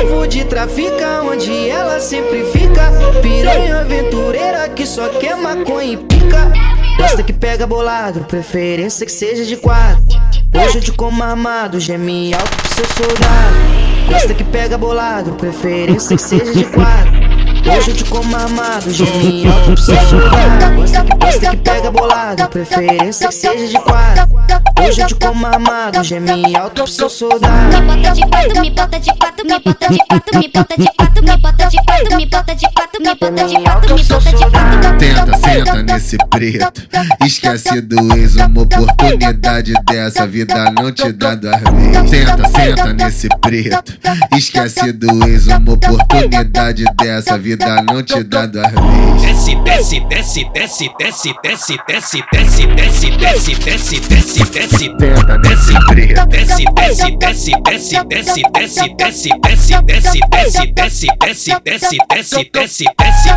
Alvo de trafica, onde ela sempre fica. Piranha aventureira que só quer maconha e pica. Gosta que pega bolado, preferência que seja de quatro. Hoje eu te como armado, geme alto pro seu soldado. Gosta que pega bolado, preferência que seja de quatro. Hoje eu te como armado, geme alto pro seu soldado. Gosta que, pega bolado, preferência que seja de quatro. Hoje eu te como armado, geme alto pro seu soldado. Me bota de quatro, me bota de quatro, bota de quatro, me bota de quatro, me bota de quatro, me bota de quatro, me bota de quatro, me bota de quatro. Tenta, senta nesse preto. Esquece do ex, uma oportunidade dessa vida não te dá duas vezes. Tenta, senta nesse preto. Esquece do ex, uma oportunidade dessa vida não te dá duas vezes. Desce, desce, desce, desce, desce, desce, desce, desce, desce, desce, desce, desce, desce. Tenta nesse preto. Desce, desce, desce, desce, desce, desce, desce, desce, desce, desce, desce, desce, desce, desce, desce, desce, desce, desce, desce. Esse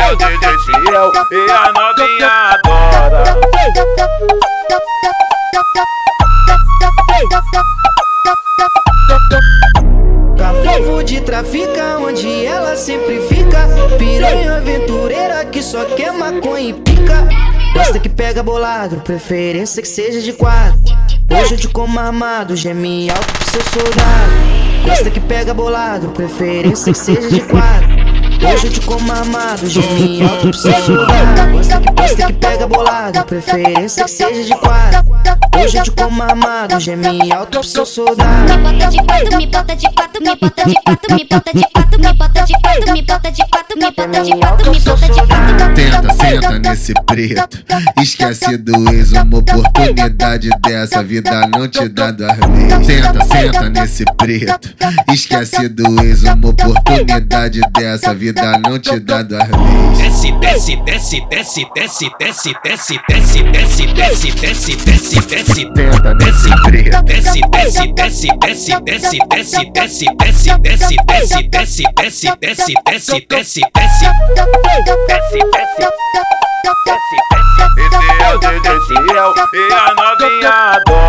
é o DJ Ciel e a novinha sempre fica. Piranha aventureira que só quer maconha e pica. Gosta que pega bolado, preferência que seja de quatro. Hoje eu te como armado, geme alto pro seu soldado. Gosta que pega bolado, preferência que seja de quatro. Hoje eu te como armado, geme alto pro soldado. Gosta que, gosta que pega bolado, preferência que seja de quatro. Hoje eu te como armado, geme alto pro seu soldado. Me bota de quatro, me bota de quatro, me bota de quatro, me bota de quatro, me bota de quatro, me bota de quatro, me bota de quatro, me bota de quatro. Tenta, senta nesse preto. Esquece do ex, uma oportunidade dessa vida não te dá duas vezes. Tenta, senta nesse preto. Esquece do ex, uma oportunidade dessa vida não te dá duas vezes. Desce, desce, desce, desce, desce, desce, desce, desce, desce, desce, desce, desce, desce. Tenta nesse preto. Desce, desce, desce, desce, desce, desce, desce, desce, desce, desce, desce, desce, desce, desce, desce, desce, desce, desce. Esse é o DJ Ciel e a novinha adora.